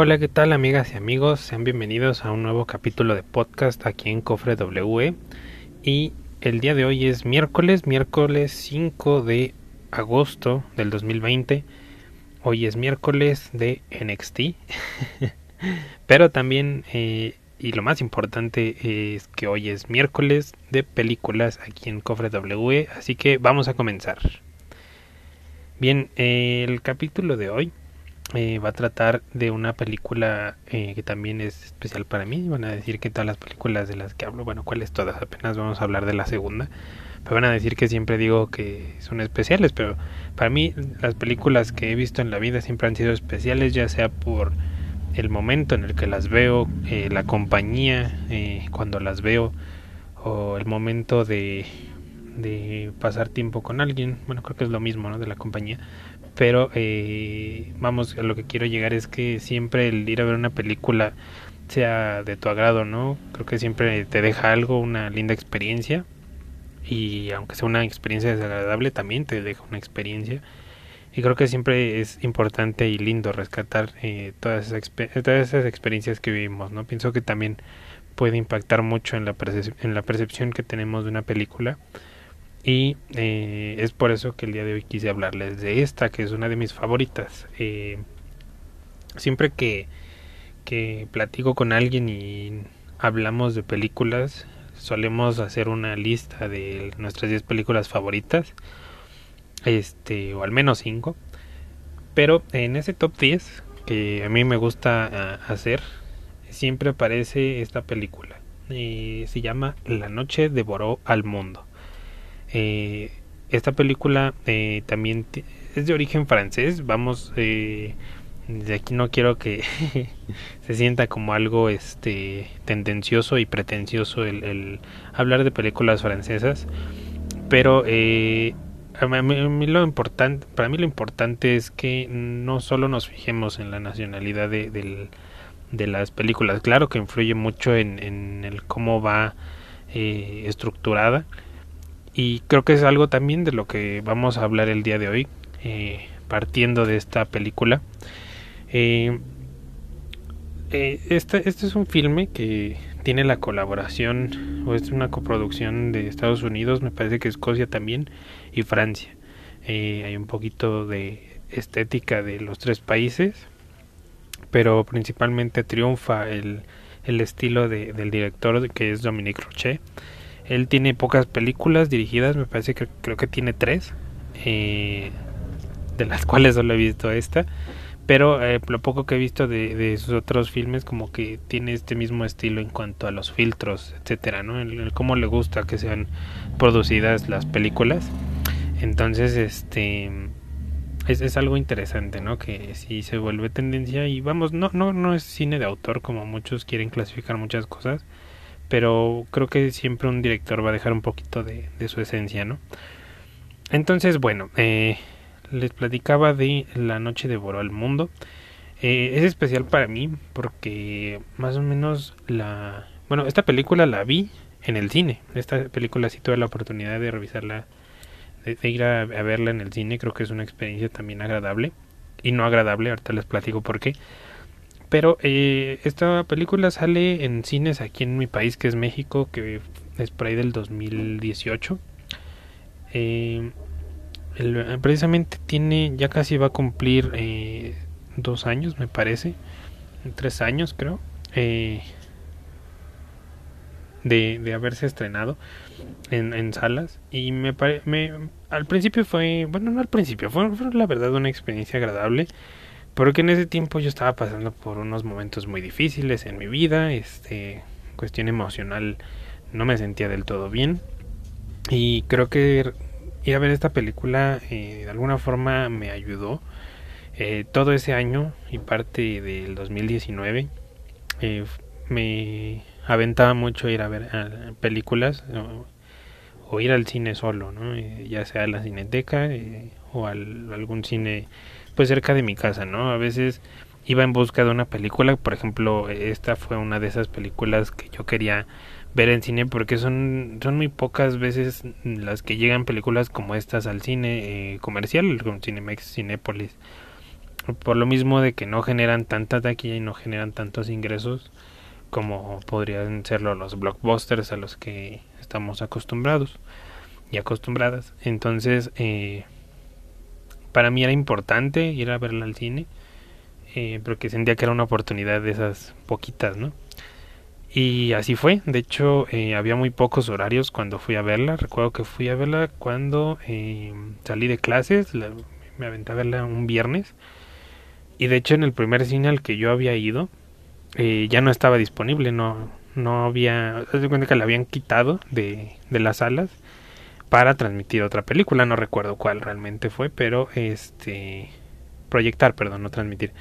Hola, ¿qué tal amigas y amigos? Sean bienvenidos a un nuevo capítulo de podcast aquí en Cofre W. Y el día de hoy es miércoles, miércoles 5 de agosto del 2020. Hoy es miércoles de NXT. Pero también, eh, y lo más importante es que hoy es miércoles de películas aquí en Cofre W. Así que vamos a comenzar. Bien, el capítulo de hoy eh, va a tratar de una película eh, que también es especial para mí. Van a decir que todas las películas de las que hablo, bueno, cuáles todas, apenas vamos a hablar de la segunda. Pero van a decir que siempre digo que son especiales, pero para mí las películas que he visto en la vida siempre han sido especiales, ya sea por el momento en el que las veo, eh, la compañía cuando las veo, o el momento de, de pasar tiempo con alguien. Bueno, creo que es lo mismo, ¿no? De la compañía pero eh, vamos, a lo que quiero llegar es que siempre el ir a ver una película sea de tu agrado, ¿no? Creo que siempre te deja algo, una linda experiencia y aunque sea una experiencia desagradable también te deja una experiencia y creo que siempre es importante y lindo rescatar eh, todas, esas todas esas experiencias que vivimos, ¿no? Pienso que también puede impactar mucho en la, en la percepción que tenemos de una película y eh, es por eso que el día de hoy quise hablarles de esta, que es una de mis favoritas. Eh, siempre que, que platico con alguien y hablamos de películas, solemos hacer una lista de nuestras 10 películas favoritas, este, o al menos 5. Pero en ese top 10, que a mí me gusta ah, hacer, siempre aparece esta película. y se llama La noche devoró al mundo. Eh, esta película eh, también es de origen francés. Vamos, eh, de aquí no quiero que se sienta como algo este tendencioso y pretencioso el, hablar de películas francesas, pero eh, a mí, lo importante, para mí lo importante es que no solo nos fijemos en la nacionalidad de, de las películas. Claro que influye mucho en, en el cómo va eh, estructurada y creo que es algo también de lo que vamos a hablar el día de hoy, eh, partiendo de esta película. Eh, eh, este, este es un filme que tiene la colaboración, o es una coproducción de Estados Unidos, me parece que Escocia también, y Francia. hay un poquito de estética de los tres países, pero principalmente triunfa el, el estilo de, del director que es Dominique Rochet él tiene pocas películas dirigidas, me parece que creo que tiene tres, eh, de las cuales solo he visto esta. Pero eh, lo poco que he visto de, sus otros filmes, como que tiene este mismo estilo en cuanto a los filtros, etcétera, ¿no? El, cómo le gusta que sean producidas las películas. Entonces, este es, algo interesante, ¿no? Que si se vuelve tendencia y vamos, no, no, no es cine de autor como muchos quieren clasificar muchas cosas pero creo que siempre un director va a dejar un poquito de, su esencia, ¿no? Entonces, bueno, eh, les platicaba de La Noche devoró al mundo. Eh, es especial para mí porque más o menos la... Bueno, esta película la vi en el cine. Esta película sí tuve la oportunidad de revisarla, de, ir a, a, verla en el cine. Creo que es una experiencia también agradable. Y no agradable, ahorita les platico por qué. Pero eh, esta película sale en cines aquí en mi país, que es México, que es por ahí del 2018. Eh, precisamente tiene, ya casi va a cumplir eh, dos años, me parece, tres años creo, eh, de, de, haberse estrenado en, en salas. Y me, me al principio fue, bueno, no al principio, fue la verdad una experiencia agradable porque en ese tiempo yo estaba pasando por unos momentos muy difíciles en mi vida, este, cuestión emocional no me sentía del todo bien y creo que ir a ver esta película eh, de alguna forma me ayudó eh, todo ese año y parte del 2019 eh, me aventaba mucho ir a ver películas o, ir al cine solo, ¿no? ya sea a la cineteca o al, algún cine pues cerca de mi casa, ¿no? A veces iba en busca de una película, por ejemplo, esta fue una de esas películas que yo quería ver en cine porque son, son muy pocas veces las que llegan películas como estas al cine eh, comercial, con Cinemex, Cinépolis. por lo mismo de que no generan tanta taquilla y no generan tantos ingresos como podrían serlo los blockbusters a los que estamos acostumbrados y acostumbradas. Entonces, eh, para mí era importante ir a verla al cine, eh, porque sentía que era una oportunidad de esas poquitas, ¿no? Y así fue, de hecho eh, había muy pocos horarios cuando fui a verla, recuerdo que fui a verla cuando eh, salí de clases, me aventé a verla un viernes, y de hecho en el primer cine al que yo había ido, ya no estaba disponible, no, no había, se cuenta que la habían quitado de, de las salas para transmitir otra película, no recuerdo cuál realmente fue, pero este proyectar, perdón, no transmitir,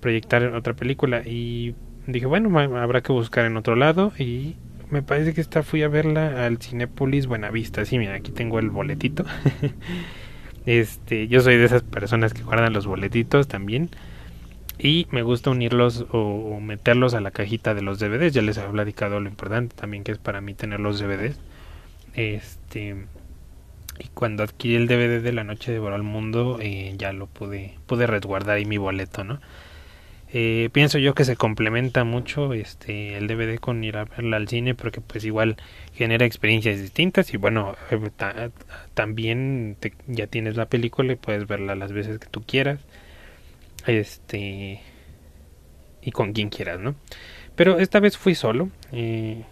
proyectar otra película y dije, bueno, habrá que buscar en otro lado y me parece que esta fui a verla al Cinépolis Buenavista. Sí, mira, aquí tengo el boletito. este, yo soy de esas personas que guardan los boletitos también y me gusta unirlos o, meterlos a la cajita de los DVDs. Ya les había platicado lo importante también que es para mí tener los DVDs. Este y cuando adquirí el DVD de La Noche de al Mundo eh, ya lo pude pude resguardar ahí mi boleto, ¿no? Eh, pienso yo que se complementa mucho este el DVD con ir a verla al cine porque pues igual genera experiencias distintas y bueno eh, también ya tienes la película y puedes verla las veces que tú quieras este y con quien quieras no pero esta vez fui solo eh,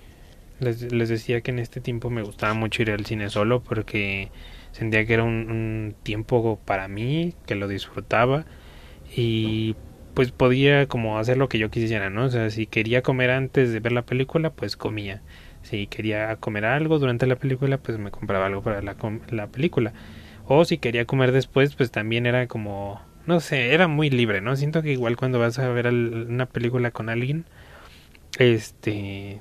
les, les, decía que en este tiempo me gustaba mucho ir al cine solo porque sentía que era un, un tiempo para mí que lo disfrutaba y pues podía como hacer lo que yo quisiera, ¿no? O sea, si quería comer antes de ver la película, pues comía. Si quería comer algo durante la película, pues me compraba algo para la, la película. O si quería comer después, pues también era como, no sé, era muy libre, ¿no? Siento que igual cuando vas a ver una película con alguien, este,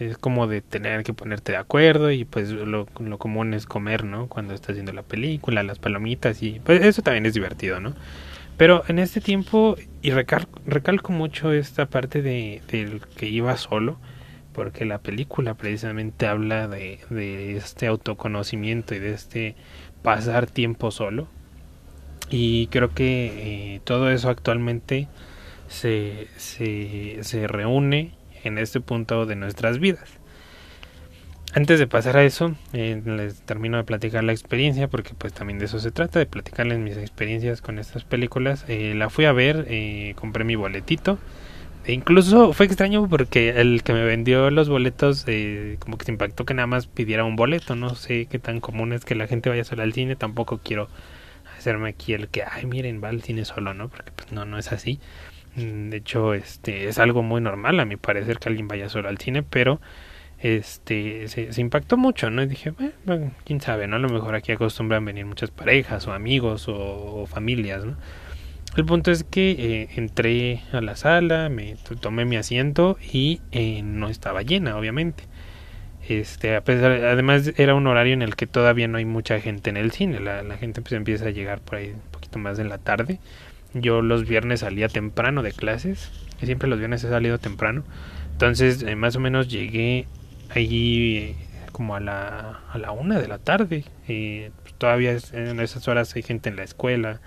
es como de tener que ponerte de acuerdo y pues lo, lo común es comer, ¿no? Cuando estás viendo la película, las palomitas y pues eso también es divertido, ¿no? Pero en este tiempo, y recalco mucho esta parte de, del que iba solo, porque la película precisamente habla de, de este autoconocimiento y de este pasar tiempo solo. Y creo que eh, todo eso actualmente se, se, se reúne en este punto de nuestras vidas. Antes de pasar a eso, eh, les termino de platicar la experiencia porque pues también de eso se trata, de platicarles mis experiencias con estas películas. Eh, la fui a ver, eh, compré mi boletito. E incluso fue extraño porque el que me vendió los boletos eh, como que se impactó que nada más pidiera un boleto. No sé qué tan común es que la gente vaya solo al cine. Tampoco quiero hacerme aquí el que, ay, miren, va al cine solo, ¿no? Porque pues no, no es así. Mm, de hecho, este es algo muy normal a mi parecer que alguien vaya solo al cine, pero este se, impactó mucho, ¿no? Y dije, bueno, quién sabe, ¿no? A lo mejor aquí acostumbran venir muchas parejas o amigos o, familias, ¿no? El punto es que eh, entré a la sala, me tomé mi asiento y eh, no estaba llena, obviamente. Este, además era un horario en el que todavía no hay mucha gente en el cine, la, la gente pues empieza a llegar por ahí un poquito más en la tarde. Yo los viernes salía temprano de clases, y siempre los viernes he salido temprano. Entonces, eh, más o menos llegué allí como a la, a la una de la tarde. y pues, todavía en esas horas hay gente en la escuela,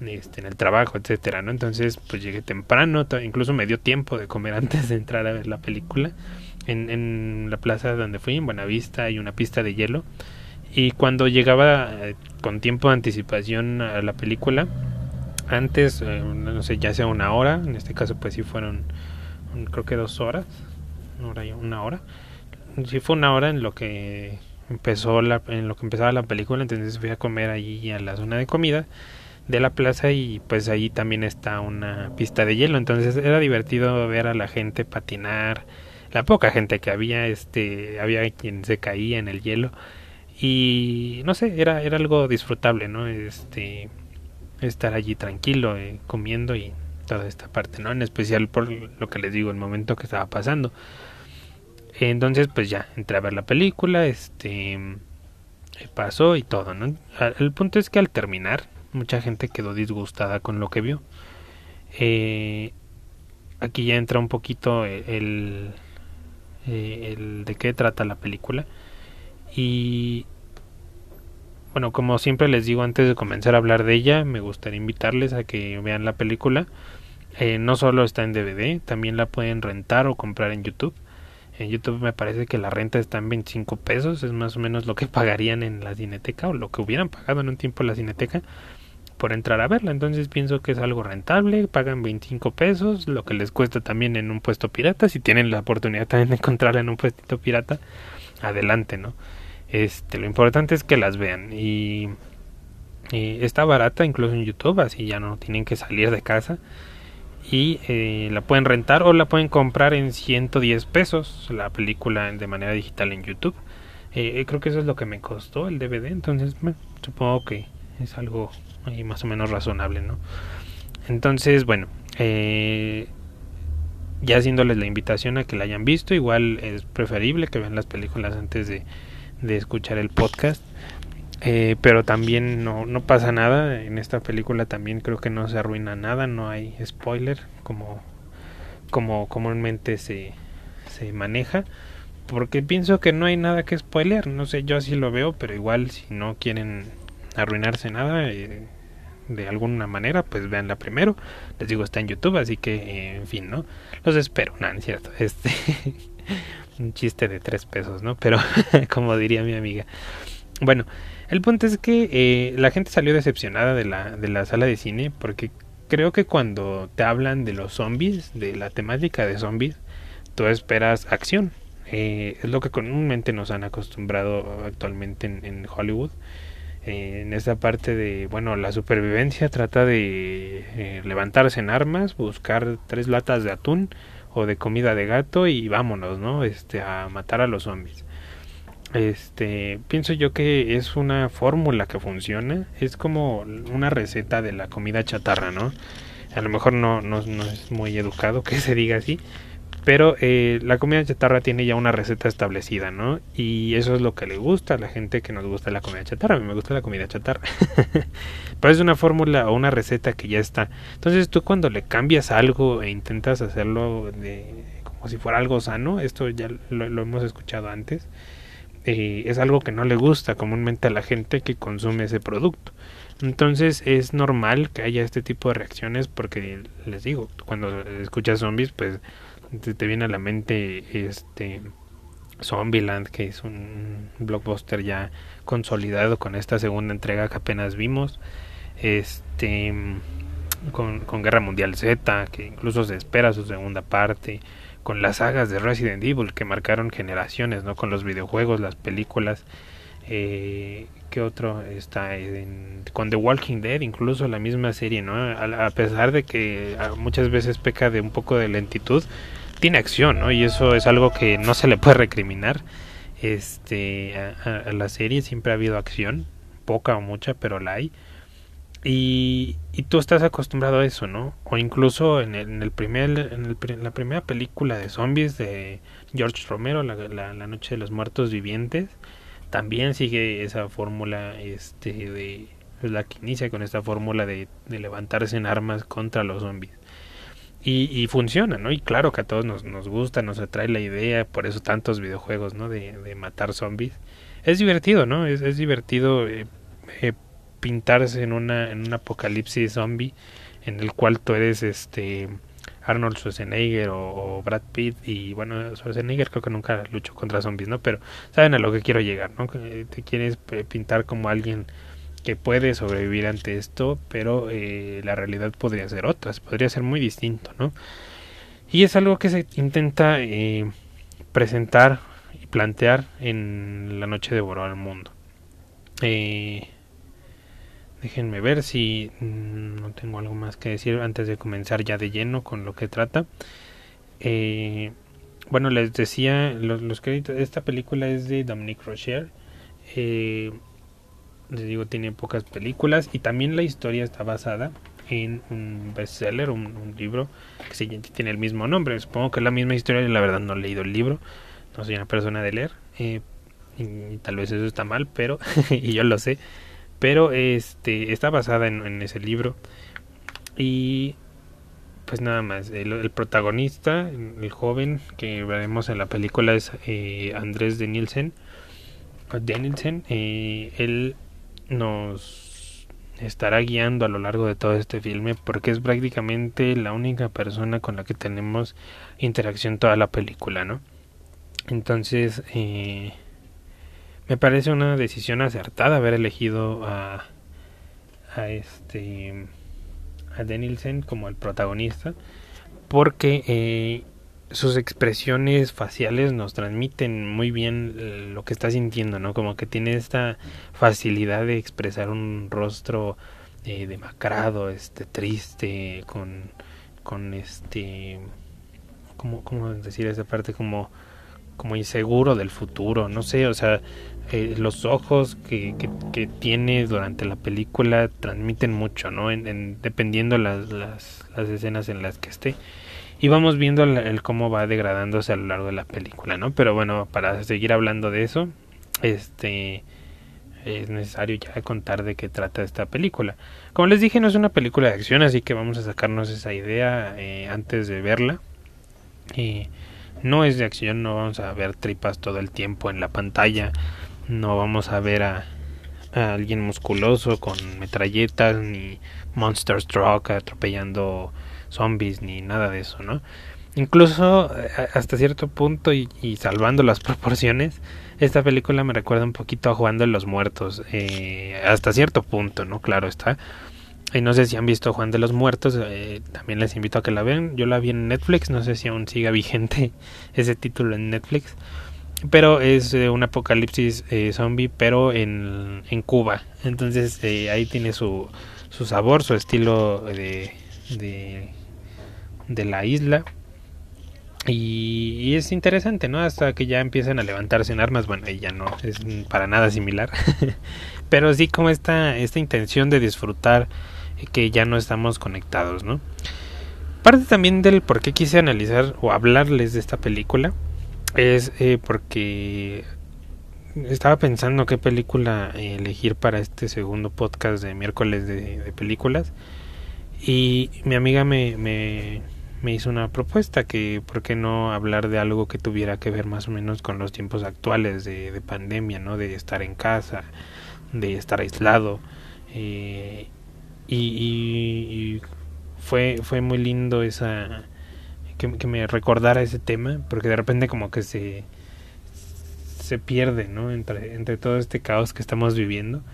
este, en el trabajo, etcétera, ¿no? Entonces, pues llegué temprano, incluso me dio tiempo de comer antes de entrar a ver la película. En, en la plaza donde fui, en Buenavista, hay una pista de hielo. Y cuando llegaba eh, con tiempo de anticipación a la película, antes, eh, no sé, ya sea una hora, en este caso pues sí fueron, creo que dos horas, una hora, una hora. Sí fue una hora en lo que empezó la, en lo que empezaba la película, entonces fui a comer allí a la zona de comida de la plaza y pues ahí también está una pista de hielo, entonces era divertido ver a la gente patinar, la poca gente que había, este, había quien se caía en el hielo. Y no sé, era, era algo disfrutable, ¿no? Este, estar allí tranquilo, eh, comiendo y toda esta parte, ¿no? En especial por lo que les digo, el momento que estaba pasando. Entonces, pues ya, entré a ver la película, este eh, pasó y todo, ¿no? El punto es que al terminar, mucha gente quedó disgustada con lo que vio. Eh, aquí ya entra un poquito el, el de qué trata la película. Y bueno, como siempre les digo antes de comenzar a hablar de ella, me gustaría invitarles a que vean la película. Eh, no solo está en DVD, también la pueden rentar o comprar en YouTube. En YouTube me parece que la renta está en 25 pesos, es más o menos lo que pagarían en la cineteca o lo que hubieran pagado en un tiempo en la cineteca por entrar a verla. Entonces pienso que es algo rentable, pagan 25 pesos, lo que les cuesta también en un puesto pirata. Si tienen la oportunidad también de encontrarla en un puestito pirata, adelante, ¿no? Este, lo importante es que las vean y, está barata incluso en YouTube, así ya no tienen que salir de casa y eh, la pueden rentar o la pueden comprar en 110 pesos la película de manera digital en YouTube. Eh, creo que eso es lo que me costó el DVD, entonces supongo que es algo más o menos razonable, ¿no? Entonces, bueno, eh, ya haciéndoles la invitación a que la hayan visto, igual es preferible que vean las películas antes de de escuchar el podcast. Eh, pero también no, no pasa nada. En esta película también creo que no se arruina nada, no hay spoiler como, como comúnmente se, se maneja. Porque pienso que no hay nada que spoiler. No sé, yo así lo veo, pero igual si no quieren arruinarse nada eh, de alguna manera, pues veanla primero. Les digo, está en YouTube, así que, eh, en fin, ¿no? Los espero. Este. Un chiste de tres pesos, ¿no? Pero como diría mi amiga. Bueno, el punto es que eh, la gente salió decepcionada de la, de la sala de cine porque creo que cuando te hablan de los zombies, de la temática de zombies, tú esperas acción. Eh, es lo que comúnmente nos han acostumbrado actualmente en, Hollywood. Eh, en esa parte de, bueno, la supervivencia trata de levantarse en armas, buscar tres latas de atún, o de comida de gato y vámonos, ¿no? Este, a matar a los zombies. Este, pienso yo que es una fórmula que funciona, es como una receta de la comida chatarra, ¿no? A lo mejor no, no, no es muy educado que se diga así, pero eh, la comida chatarra tiene ya una receta establecida, ¿no? Y eso es lo que le gusta a la gente que nos gusta la comida chatarra. A mí me gusta la comida chatarra. pero es una fórmula o una receta que ya está. Entonces tú cuando le cambias algo e intentas hacerlo de, como si fuera algo sano, esto ya lo, hemos escuchado antes, eh, es algo que no le gusta comúnmente a la gente que consume ese producto. Entonces es normal que haya este tipo de reacciones porque les digo, cuando escuchas zombies, pues te, viene a la mente este Zombieland, que es un blockbuster ya consolidado con esta segunda entrega que apenas vimos. Este con, con, Guerra Mundial Z, que incluso se espera su segunda parte, con las sagas de Resident Evil que marcaron generaciones, ¿no? Con los videojuegos, las películas, eh, ¿qué otro está? En, con The Walking Dead, incluso la misma serie, ¿no? A, a pesar de que muchas veces peca de un poco de lentitud, tiene acción, ¿no? Y eso es algo que no se le puede recriminar. Este, a, la serie siempre ha habido acción, poca o mucha, pero la hay. Y, y tú estás acostumbrado a eso, ¿no? O incluso en el, en el primer, en, el, la primera película de zombies de George Romero, la, la, Noche de los Muertos Vivientes, también sigue esa fórmula este, de la que inicia con esta fórmula de, de levantarse en armas contra los zombies. Y, funciona, ¿no? Y claro que a todos nos, nos gusta, nos atrae la idea, por eso tantos videojuegos, ¿no? De, de matar zombies. Es divertido, ¿no? Es, es divertido eh, eh, pintarse en, una, en un apocalipsis zombie en el cual tú eres este Arnold Schwarzenegger o, Brad Pitt y bueno, Schwarzenegger creo que nunca luchó contra zombies, ¿no? Pero saben a lo que quiero llegar, ¿no? Te quieres eh, pintar como alguien que puede sobrevivir ante esto, pero eh, la realidad podría ser otra, podría ser muy distinto, ¿no? Y es algo que se intenta eh, presentar y plantear en la noche de Boró al Mundo. Eh, déjenme ver si mm, no tengo algo más que decir antes de comenzar ya de lleno con lo que trata. bueno, les decía, los, los, créditos, esta película es de Dominique Rocher. Eh, les digo, tiene pocas películas y también la historia está basada en un bestseller, un, un libro que se, tiene el mismo nombre. Supongo que es la misma historia, la verdad no he leído el libro, no soy una persona de leer, eh, y, tal vez eso está mal, pero, y yo lo sé, pero este está basada en, ese libro y pues nada más, el, protagonista, el joven que veremos en la película es eh, Andrés de Nielsen, eh, él nos estará guiando a lo largo de todo este filme porque es prácticamente la única persona con la que tenemos interacción toda la película, ¿no? Entonces, eh, me parece una decisión acertada haber elegido a, a este a Denilsen como el protagonista porque eh, sus expresiones faciales nos transmiten muy bien eh, lo que está sintiendo, ¿no? Como que tiene esta facilidad de expresar un rostro eh, demacrado, este, triste, con, con este, ¿cómo, cómo decir esa parte? Como, como inseguro del futuro, no sé, o sea, eh, los ojos que, que, tiene durante la película transmiten mucho, ¿no? En, dependiendo las, las, las escenas en las que esté y vamos viendo el, cómo va degradándose a lo largo de la película, ¿no? Pero bueno, para seguir hablando de eso, este es necesario ya contar de qué trata esta película. Como les dije, no es una película de acción, así que vamos a sacarnos esa idea eh, antes de verla. Eh, no es de acción, no vamos a ver tripas todo el tiempo en la pantalla, no vamos a ver a, a alguien musculoso con metralletas ni Monster Truck atropellando zombies ni nada de eso, ¿no? Incluso eh, hasta cierto punto y, salvando las proporciones, esta película me recuerda un poquito a Juan de los Muertos, eh, hasta cierto punto, ¿no? Claro está. Y no sé si han visto Juan de los Muertos, eh, también les invito a que la vean. Yo la vi en Netflix, no sé si aún siga vigente ese título en Netflix. Pero es un apocalipsis zombie, pero en, en Cuba. Entonces ahí tiene su, su sabor, su estilo de de la isla. Y, es interesante, ¿no? Hasta que ya empiezan a levantarse en armas, bueno, ahí ya no es para nada similar. Pero sí como esta, esta intención de disfrutar que ya no estamos conectados, ¿no? Parte también del por qué quise analizar o hablarles de esta película es eh, porque estaba pensando qué película elegir para este segundo podcast de miércoles de, de películas y mi amiga me, me, me hizo una propuesta que por qué no hablar de algo que tuviera que ver más o menos con los tiempos actuales de, de pandemia, ¿no? De estar en casa, de estar aislado. Eh, y, y, fue, fue muy lindo esa que, que, me recordara ese tema, porque de repente como que se, se pierde, ¿no? Entre, entre todo este caos que estamos viviendo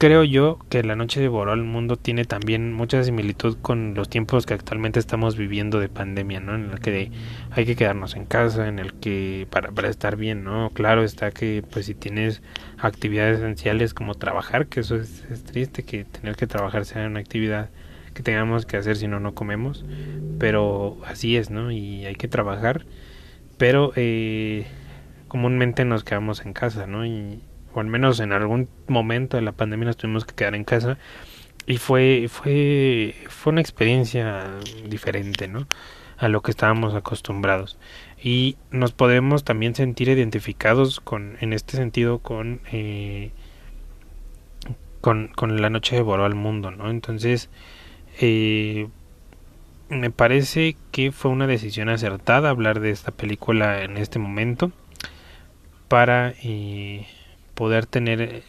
creo yo que la noche devoró al mundo tiene también mucha similitud con los tiempos que actualmente estamos viviendo de pandemia, ¿no? En el que hay que quedarnos en casa, en el que para, para estar bien, ¿no? Claro está que pues si tienes actividades esenciales como trabajar, que eso es, triste que tener que trabajar sea una actividad que tengamos que hacer si no no comemos, pero así es, ¿no? Y hay que trabajar, pero eh, comúnmente nos quedamos en casa, ¿no? Y, o al menos en algún momento de la pandemia nos tuvimos que quedar en casa y fue fue fue una experiencia diferente no a lo que estábamos acostumbrados. Y nos podemos también sentir identificados con en este sentido con eh, con, con la noche de Boró al mundo no entonces eh, me parece que fue una decisión acertada hablar de esta película en este momento para eh, poder tener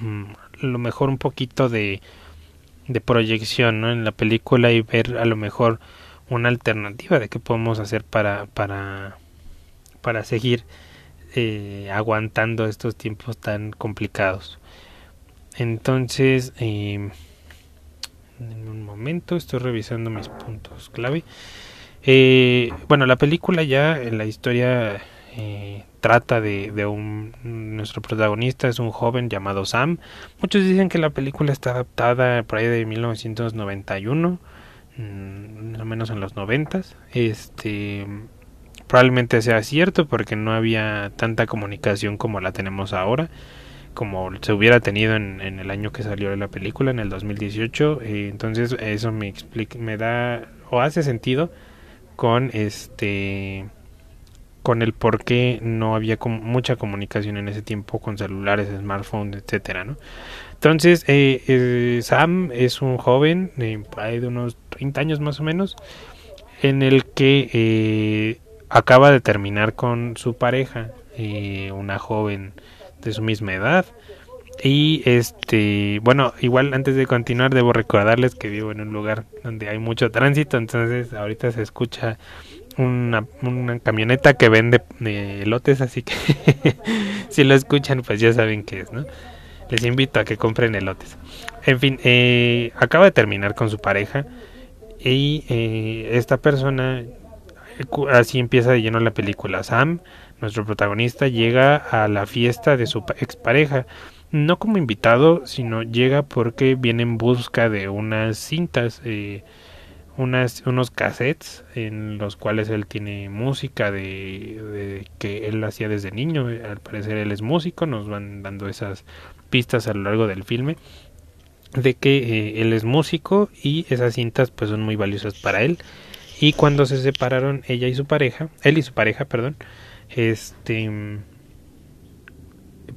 mm, lo mejor un poquito de, de proyección ¿no? en la película y ver a lo mejor una alternativa de qué podemos hacer para para para seguir eh, aguantando estos tiempos tan complicados entonces eh, en un momento estoy revisando mis puntos clave eh, bueno la película ya en la historia eh, trata de, de, un nuestro protagonista es un joven llamado Sam. Muchos dicen que la película está adaptada por ahí de 1991 mm, al menos en los noventas. Este probablemente sea cierto porque no había tanta comunicación como la tenemos ahora como se hubiera tenido en, en el año que salió la película en el 2018 eh, entonces eso me explica me da o hace sentido con este con el por qué no había mucha comunicación en ese tiempo con celulares, smartphones, etcétera, ¿no? Entonces, eh, eh, Sam es un joven de, de unos 30 años más o menos, en el que eh, acaba de terminar con su pareja, una joven de su misma edad, Y este, bueno, igual antes de continuar debo recordarles que vivo en un lugar donde hay mucho tránsito, entonces ahorita se escucha una, camioneta que vende eh, elotes, así que si lo escuchan pues ya saben qué es, ¿no? Les invito a que compren elotes. En fin, eh, acaba de terminar con su pareja y eh, esta persona, así empieza de lleno la película. Sam, nuestro protagonista, llega a la fiesta de su expareja no como invitado, sino llega porque viene en busca de unas cintas, eh, unas, unos cassettes en los cuales él tiene música de, que él hacía desde niño. Al parecer él es músico, nos van dando esas pistas a lo largo del filme de que eh, él es músico y esas cintas pues son muy valiosas para él. Y cuando se separaron ella y su pareja, él y su pareja, perdón, este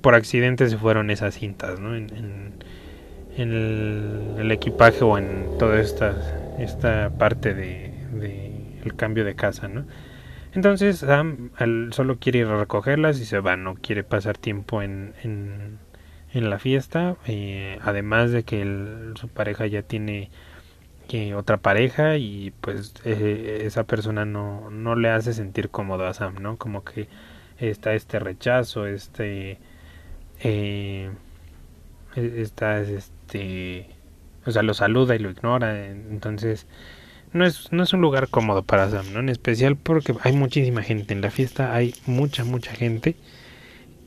por accidente se fueron esas cintas, ¿no? En, el, equipaje o en toda esta, esta parte de, el cambio de casa, ¿no? Entonces Sam solo quiere ir a recogerlas y se va, no quiere pasar tiempo en, en, la fiesta, eh, además de que su pareja ya tiene otra pareja y pues eh, esa persona no, no le hace sentir cómodo a Sam, ¿no? Como que está este rechazo, este eh, e-, está este o sea lo saluda y lo ignora entonces no es no es un lugar cómodo para Sam ¿no? en especial porque hay muchísima gente en la fiesta hay mucha mucha gente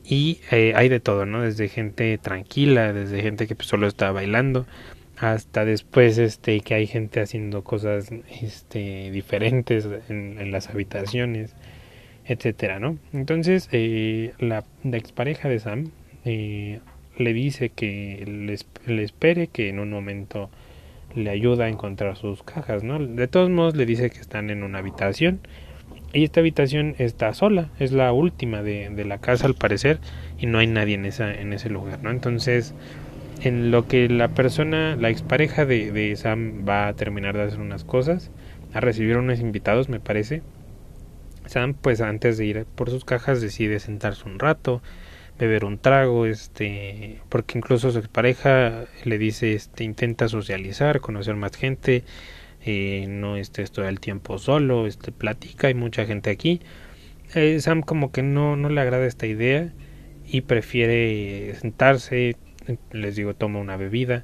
y eh, hay de todo no desde gente tranquila desde gente que pues, solo está bailando hasta después este que hay gente haciendo cosas este diferentes en, las habitaciones etcétera no entonces eh, la, la expareja de Sam eh, le dice que le, espere, que en un momento le ayuda a encontrar sus cajas, ¿no? De todos modos le dice que están en una habitación y esta habitación está sola, es la última de, de, la casa al parecer y no hay nadie en, esa, en ese lugar, ¿no? Entonces, en lo que la persona, la expareja de, de Sam va a terminar de hacer unas cosas, a recibir unos invitados, me parece, Sam, pues antes de ir por sus cajas, decide sentarse un rato, beber un trago, este, porque incluso su pareja le dice, este, intenta socializar, conocer más gente, eh, no estés todo el tiempo solo, este, platica, hay mucha gente aquí. Eh, Sam como que no, no le agrada esta idea y prefiere sentarse, les digo, toma una bebida,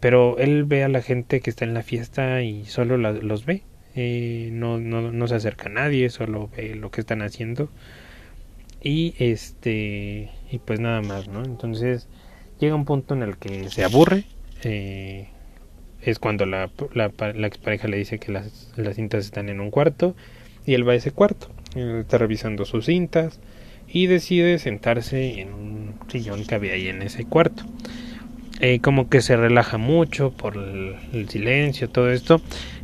pero él ve a la gente que está en la fiesta y solo los ve, eh, no, no, no se acerca a nadie, solo ve lo que están haciendo y este y pues nada más no entonces llega un punto en el que se aburre eh, es cuando la, la, expareja le dice que las, las cintas están en un cuarto y él va a ese cuarto. Está revisando sus cintas y decide sentarse en un sillón que había ahí en ese cuarto. Eh, como que se relaja mucho por el, silencio todo esto.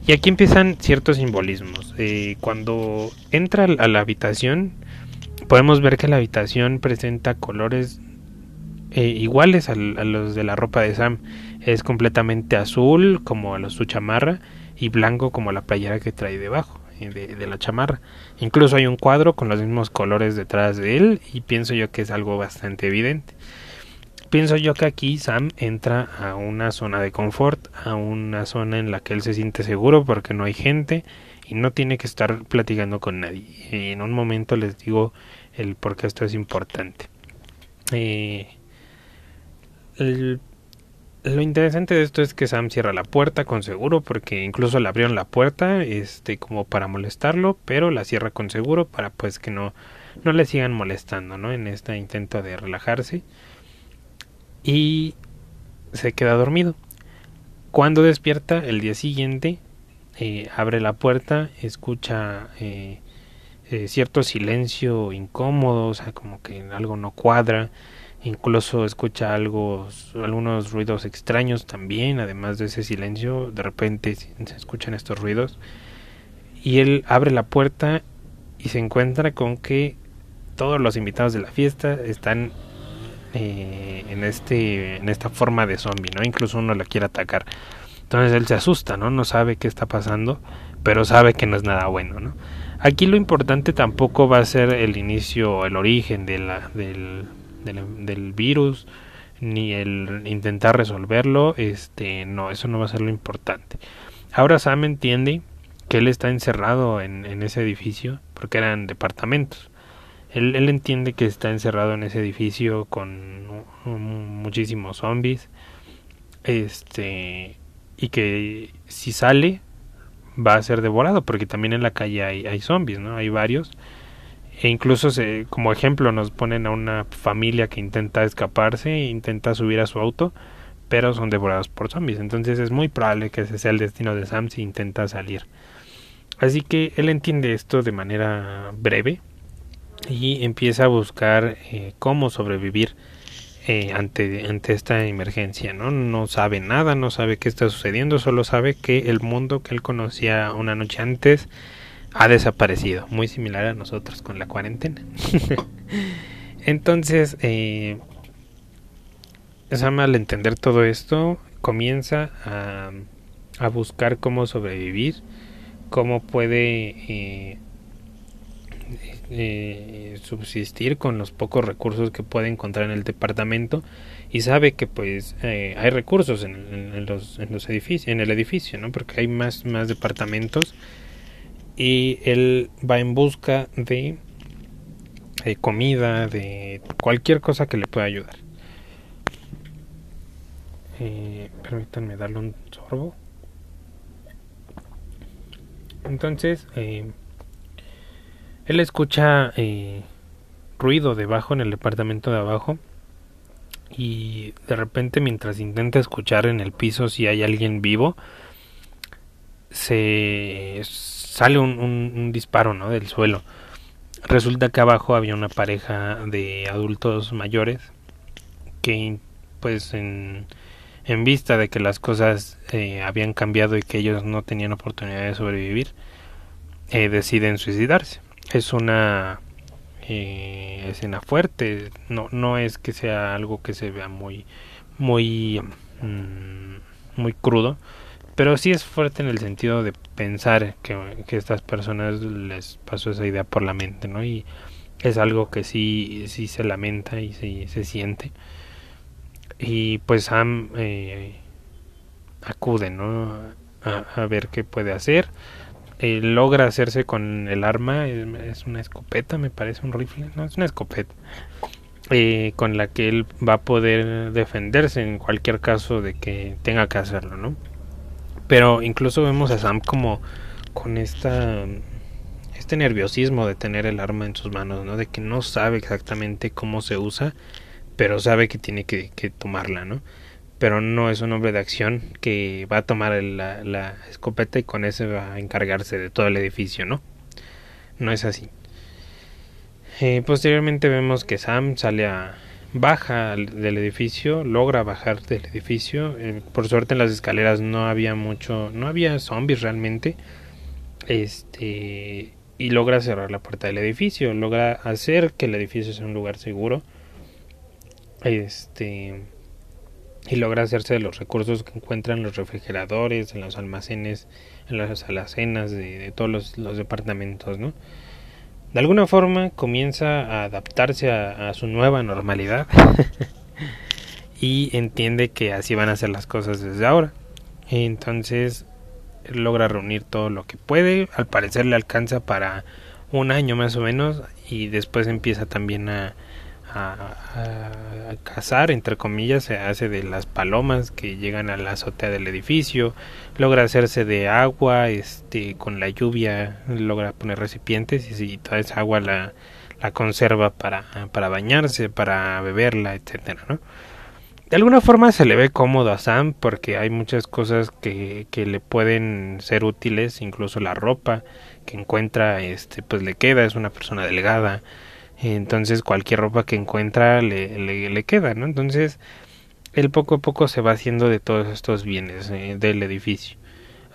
Y aquí empiezan ciertos simbolismos. Eh, cuando entra a la habitación podemos ver que la habitación presenta colores eh, iguales a, los de la ropa de Sam. Es completamente azul como a su chamarra y blanco como la playera que trae debajo eh, de, la chamarra. Incluso hay un cuadro con los mismos colores detrás de él y pienso yo que es algo bastante evidente. Pienso yo que aquí Sam entra a una zona de confort, a una zona en la que él se siente seguro porque no hay gente y no tiene que estar platicando con nadie. En un momento les digo el por qué esto es importante. Eh, lo interesante de esto es que Sam cierra la puerta con seguro porque incluso le abrieron la puerta este como para molestarlo pero la cierra con seguro para pues que no no le sigan molestando no en este intento de relajarse y se queda dormido. Cuando despierta el día siguiente eh, abre la puerta, escucha eh, eh, cierto silencio incómodo, o sea, como que algo no cuadra, incluso escucha algo, algunos ruidos extraños también, además de ese silencio, de repente se escuchan estos ruidos. Y él abre la puerta y se encuentra con que todos los invitados de la fiesta están en este en esta forma de zombie, ¿no? Incluso uno la quiere atacar. Entonces él se asusta, ¿no? No sabe qué está pasando, pero sabe que no es nada bueno, ¿no? Aquí lo importante tampoco va a ser el inicio, el origen de la, del, del, virus, ni el intentar resolverlo, este, no, eso no va a ser lo importante. Ahora Sam entiende que él está encerrado en, en ese edificio, porque eran departamentos. Él, entiende que está encerrado en ese edificio con muchísimos zombies. Este. Y que si sale, va a ser devorado, porque también en la calle hay, hay zombies, ¿no? Hay varios. E incluso se, como ejemplo nos ponen a una familia que intenta escaparse, intenta subir a su auto, pero son devorados por zombies. Entonces es muy probable que ese sea el destino de Sam si intenta salir. Así que él entiende esto de manera breve y empieza a buscar eh, cómo sobrevivir eh, ante, ante esta emergencia. ¿no? no sabe nada, no sabe qué está sucediendo, solo sabe que el mundo que él conocía una noche antes ha desaparecido, muy similar a nosotros con la cuarentena. Entonces, eh, Sam al entender todo esto comienza a, a buscar cómo sobrevivir, cómo puede eh, eh, subsistir con los pocos recursos que puede encontrar en el departamento y sabe que pues eh, hay recursos en, en, los, en los edificios en el edificio no porque hay más más departamentos y él va en busca de, comida, de cualquier cosa que le pueda ayudar. Eh, permítanme darle un sorbo. Entonces, eh, él escucha eh, ruido debajo en el departamento de abajo y de repente mientras intenta escuchar en el piso si hay alguien vivo, se sale un, disparo ¿no? del suelo. Resulta que abajo había una pareja de adultos mayores que pues en, en vista de que las cosas eh, habían cambiado y que ellos no tenían oportunidad de sobrevivir, eh, deciden suicidarse. Es una eh, escena fuerte, no, no es que sea algo que se vea muy, muy, mm, muy crudo, pero sí es fuerte en el sentido de pensar que, que estas personas les pasó esa idea por la mente, ¿no? Y es algo que sí, sí se lamenta y sí se siente. Y pues Sam eh, acude, ¿no? A, ver qué puede hacer. Eh, logra hacerse con el arma, es, una escopeta, me parece un rifle, no, es una escopeta. Eh, con la que él va a poder defenderse en cualquier caso de que tenga que hacerlo, ¿no? Pero incluso vemos a Sam como con esta este nerviosismo de tener el arma en sus manos, ¿no? De que no sabe exactamente cómo se usa, pero sabe que tiene que, tomarla, ¿no? Pero no es un hombre de acción que va a tomar la, la, escopeta y con eso va a encargarse de todo el edificio, ¿no? No es así. Eh, posteriormente vemos que Sam sale a, baja del edificio, logra bajar del edificio. Eh, por suerte en las escaleras no había mucho, no había zombies realmente. Este y logra cerrar la puerta del edificio, logra hacer que el edificio sea un lugar seguro. Este y logra hacerse de los recursos que encuentran los refrigeradores, en los almacenes, en las alacenas de, de todos los, los departamentos, ¿no? de alguna forma comienza a adaptarse a, su nueva normalidad y entiende que así van a ser las cosas desde ahora. Entonces logra reunir todo lo que puede, al parecer le alcanza para un año más o menos y después empieza también a, a, cazar, entre comillas, se hace de las palomas que llegan a la azotea del edificio, logra hacerse de agua, este, con la lluvia logra poner recipientes y, toda esa agua la, la conserva para, para bañarse, para beberla, etcétera, ¿no? De alguna forma se le ve cómodo a Sam porque hay muchas cosas que, que le pueden ser útiles, incluso la ropa que encuentra, este, pues le queda, es una persona delgada, entonces cualquier ropa que encuentra le, le, queda, ¿no? Entonces él poco a poco se va haciendo de todos estos bienes eh, del edificio.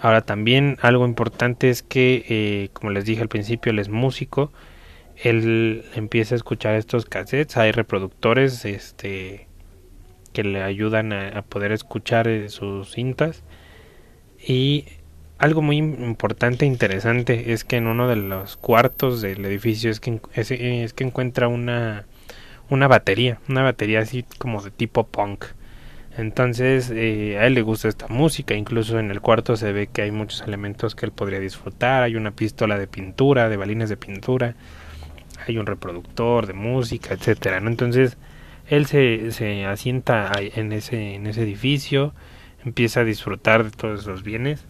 Ahora también algo importante es que, eh, como les dije al principio, él es músico, él empieza a escuchar estos cassettes, hay reproductores este, que le ayudan a, poder escuchar eh, sus cintas y algo muy importante e interesante es que en uno de los cuartos del edificio es que, es, que encuentra una, una batería, una batería así como de tipo punk. Entonces eh, a él le gusta esta música, incluso en el cuarto se ve que hay muchos elementos que él podría disfrutar, hay una pistola de pintura, de balines de pintura, hay un reproductor de música, etcétera, ¿no? Entonces él se, se asienta en ese, en ese edificio, empieza a disfrutar de todos los bienes,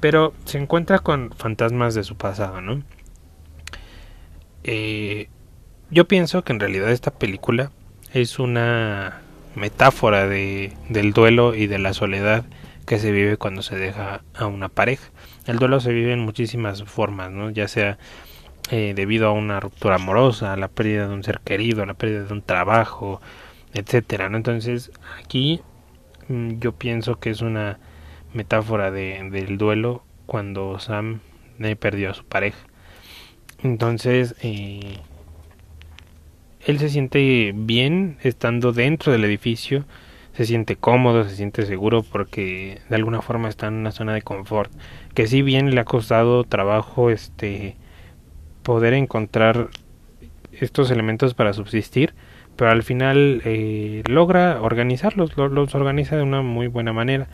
pero se encuentra con fantasmas de su pasado, ¿no? Eh, yo pienso que en realidad esta película es una metáfora de, del duelo y de la soledad que se vive cuando se deja a una pareja. El duelo se vive en muchísimas formas, ¿no? ya sea eh, debido a una ruptura amorosa, a la pérdida de un ser querido, a la pérdida de un trabajo, etcétera. ¿no? Entonces aquí mm, yo pienso que es una metáfora de, del duelo cuando Sam eh, perdió a su pareja. Entonces eh, él se siente bien estando dentro del edificio, se siente cómodo, se siente seguro porque de alguna forma está en una zona de confort, que si bien le ha costado trabajo este poder encontrar estos elementos para subsistir, pero al final eh, logra organizarlos, los, organiza de una muy buena manera.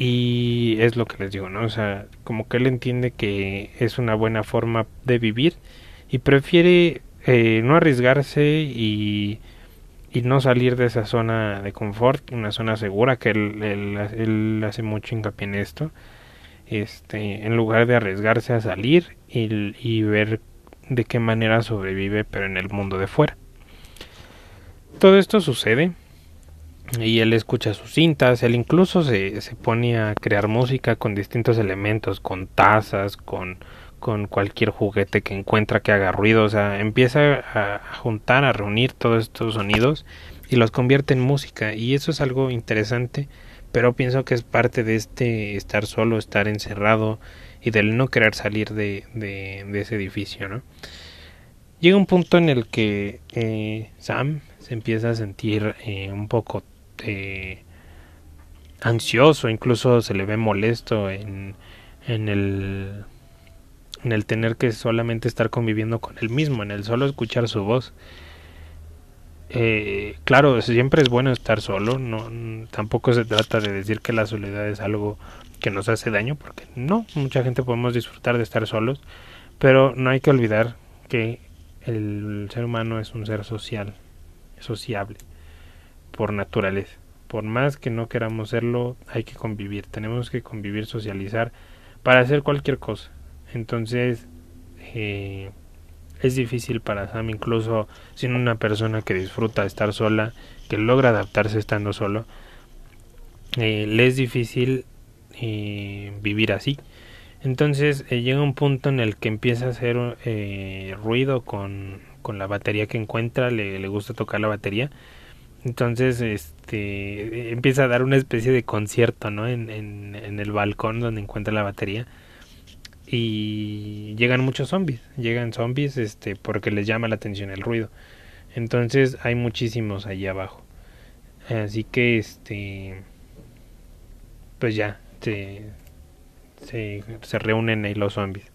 Y es lo que les digo, ¿no? O sea, como que él entiende que es una buena forma de vivir y prefiere eh, no arriesgarse y, y, no salir de esa zona de confort, una zona segura, que él, él, hace mucho hincapié en esto, este, en lugar de arriesgarse a salir y, y ver de qué manera sobrevive, pero en el mundo de fuera. Todo esto sucede y él escucha sus cintas, él incluso se, se pone a crear música con distintos elementos, con tazas, con con cualquier juguete que encuentra que haga ruido, o sea, empieza a juntar, a reunir todos estos sonidos y los convierte en música y eso es algo interesante, pero pienso que es parte de este estar solo, estar encerrado y del no querer salir de, de, ese edificio, ¿no? Llega un punto en el que eh, Sam se empieza a sentir eh, un poco eh, ansioso, incluso se le ve molesto en, en el en el tener que solamente estar conviviendo con él mismo, en el solo escuchar su voz. Eh, claro, siempre es bueno estar solo, no, tampoco se trata de decir que la soledad es algo que nos hace daño, porque no, mucha gente podemos disfrutar de estar solos, pero no hay que olvidar que el ser humano es un ser social, sociable, por naturaleza. Por más que no queramos serlo, hay que convivir, tenemos que convivir, socializar para hacer cualquier cosa. Entonces, eh, es difícil para Sam, incluso siendo una persona que disfruta estar sola, que logra adaptarse estando solo, eh, le es difícil eh, vivir así. Entonces llega un punto en el que empieza a hacer ruido con, con, la batería que encuentra, le, le, gusta tocar la batería. Entonces este, empieza a dar una especie de concierto ¿no? en, el balcón donde encuentra la batería y llegan muchos zombies, llegan zombies este porque les llama la atención el ruido. Entonces hay muchísimos allí abajo. Así que este pues ya se, se, reúnen ahí los zombies.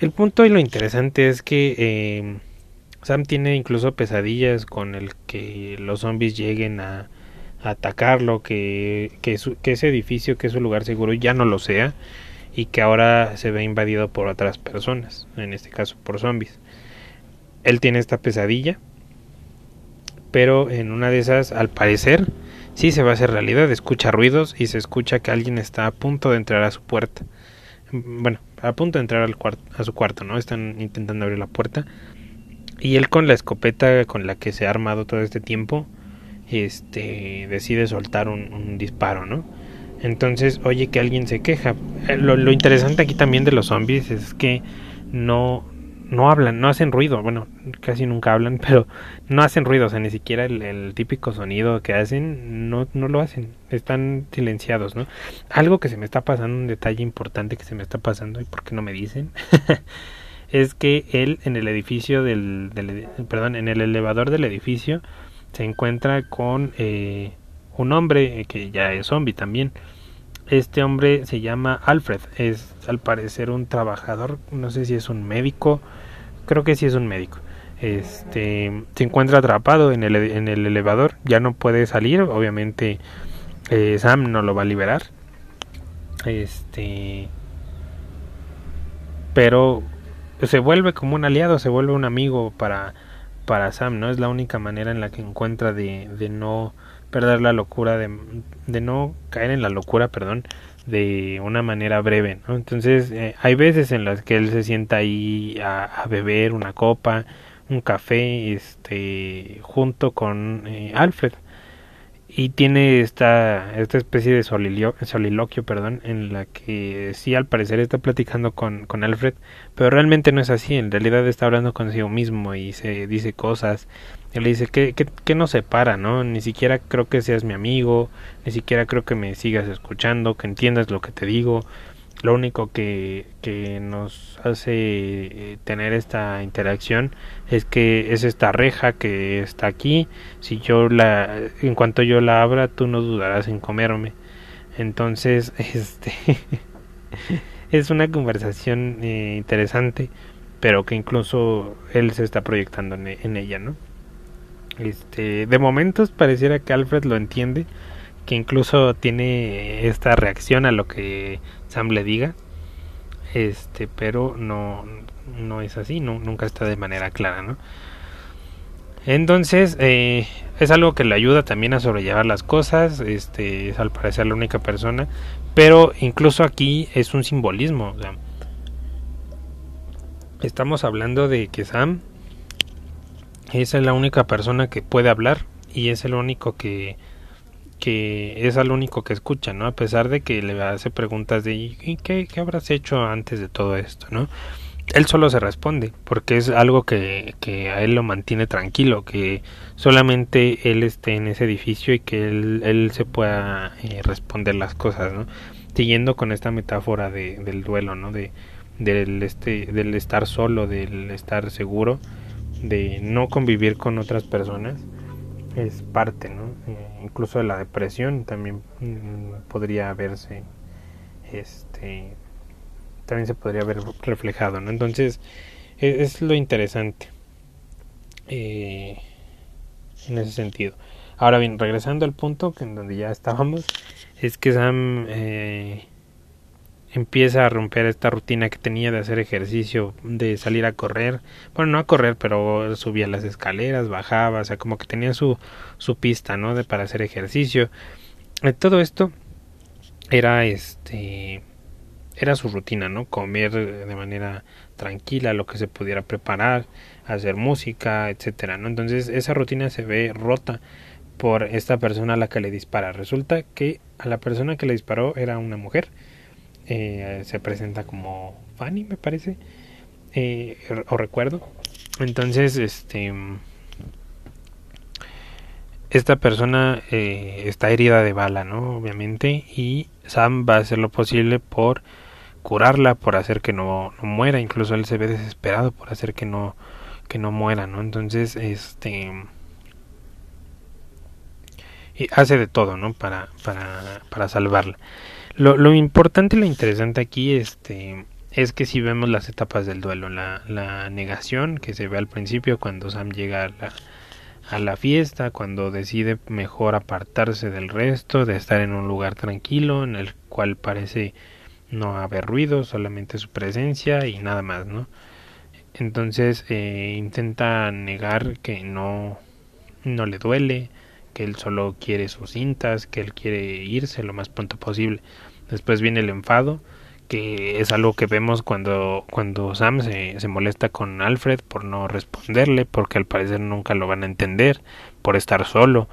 El punto y lo interesante es que eh, Sam tiene incluso pesadillas con el que los zombies lleguen a, atacarlo, que, que, que ese edificio, que es un lugar seguro, ya no lo sea y que ahora se ve invadido por otras personas, en este caso por zombies. Él tiene esta pesadilla, pero en una de esas, al parecer, sí se va a hacer realidad, escucha ruidos y se escucha que alguien está a punto de entrar a su puerta. Bueno, a punto de entrar al a su cuarto, ¿no? Están intentando abrir la puerta. Y él con la escopeta con la que se ha armado todo este tiempo, este, decide soltar un, disparo, ¿no? Entonces oye que alguien se queja. Eh, lo, interesante aquí también de los zombies es que no, no hablan, no hacen ruido. Bueno, casi nunca hablan, pero no hacen ruido. O sea, ni siquiera el, típico sonido que hacen, no, no lo hacen. Están silenciados, ¿no? Algo que se me está pasando, un detalle importante que se me está pasando, y por qué no me dicen, es que él en el edificio del, perdón, en el elevador del edificio se encuentra con eh, un hombre que ya es zombie también. Este hombre se llama Alfred, es al parecer un trabajador, no sé si es un médico, creo que sí es un médico. este se encuentra atrapado en el, en el elevador, ya no puede salir, obviamente eh, Sam no lo va a liberar. Este pero se vuelve como un aliado, se vuelve un amigo para para Sam, ¿no? Es la única manera en la que encuentra de, de no perder la locura, de, de no caer en la locura, perdón, de una manera breve, ¿no? Entonces, eh, hay veces en las que él se sienta ahí a, beber una copa, un café, este, junto con eh, Alfred y tiene esta, esta especie de soliloquio, perdón, en la que sí al parecer está platicando con, con Alfred, pero realmente no es así, en realidad está hablando consigo mismo y se dice cosas, y le dice que, que, que nos separa, ¿no? Ni siquiera creo que seas mi amigo, ni siquiera creo que me sigas escuchando, que entiendas lo que te digo, lo único que, que nos hace eh, tener esta interacción es que es esta reja que está aquí. Si yo la en cuanto yo la abra tú no dudarás en comerme. Entonces este es una conversación eh, interesante pero que incluso él se está proyectando en, en ella no este de momentos pareciera que Alfred lo entiende que incluso tiene esta reacción a lo que Sam le diga. Este pero no no es así no, nunca está de manera clara no entonces eh, es algo que le ayuda también a sobrellevar las cosas este es al parecer la única persona pero incluso aquí es un simbolismo estamos hablando de que Sam es la única persona que puede hablar y es el único que que es al único que escucha, ¿no? A pesar de que le hace preguntas de ¿y qué, qué habrás hecho antes de todo esto, ¿no? Él solo se responde, porque es algo que, que a él lo mantiene tranquilo, que solamente él esté en ese edificio y que él, él se pueda eh, responder las cosas, ¿no? Siguiendo con esta metáfora de, del duelo, ¿no? De, del, este, del estar solo, del estar seguro, de no convivir con otras personas es parte, ¿no? Eh, incluso de la depresión también mm, podría verse, este, también se podría ver reflejado, ¿no? Entonces, e, es, lo interesante eh, en ese sentido. Ahora bien, regresando al punto que en donde ya estábamos, es que Sam eh, empieza a romper esta rutina que tenía de hacer ejercicio, de salir a correr, bueno, no a correr, pero subía las escaleras, bajaba, o sea, como que tenía su, su pista, ¿no? De para hacer ejercicio. Eh, todo esto era este era su rutina, ¿no? Comer de manera tranquila, lo que se pudiera preparar, hacer música, etcétera, ¿no? Entonces, esa rutina se ve rota por esta persona a la que le dispara. Resulta que a la persona que le disparó era una mujer eh, se presenta como Fanny, me parece, eh, o recuerdo. Entonces, este, esta persona eh, está herida de bala, ¿no? Obviamente, y Sam va a hacer lo posible por curarla, por hacer que no, no muera. Incluso él se ve desesperado por hacer que no, que no muera, ¿no? Entonces, este y hace de todo, ¿no? Para, para, para salvarla. Lo, lo importante y lo interesante aquí este, es que si vemos las etapas del duelo, la, la negación que se ve al principio cuando Sam llega a la, a la fiesta, cuando decide mejor apartarse del resto, de estar en un lugar tranquilo en el cual parece no haber ruido, solamente su presencia y nada más, ¿no? Entonces eh, intenta negar que no, no le duele, que él solo quiere sus cintas, que él quiere irse lo más pronto posible. Después viene el enfado, que es algo que vemos cuando, cuando Sam se, se molesta con Alfred por no responderle, porque al parecer nunca lo van a entender, por estar solo.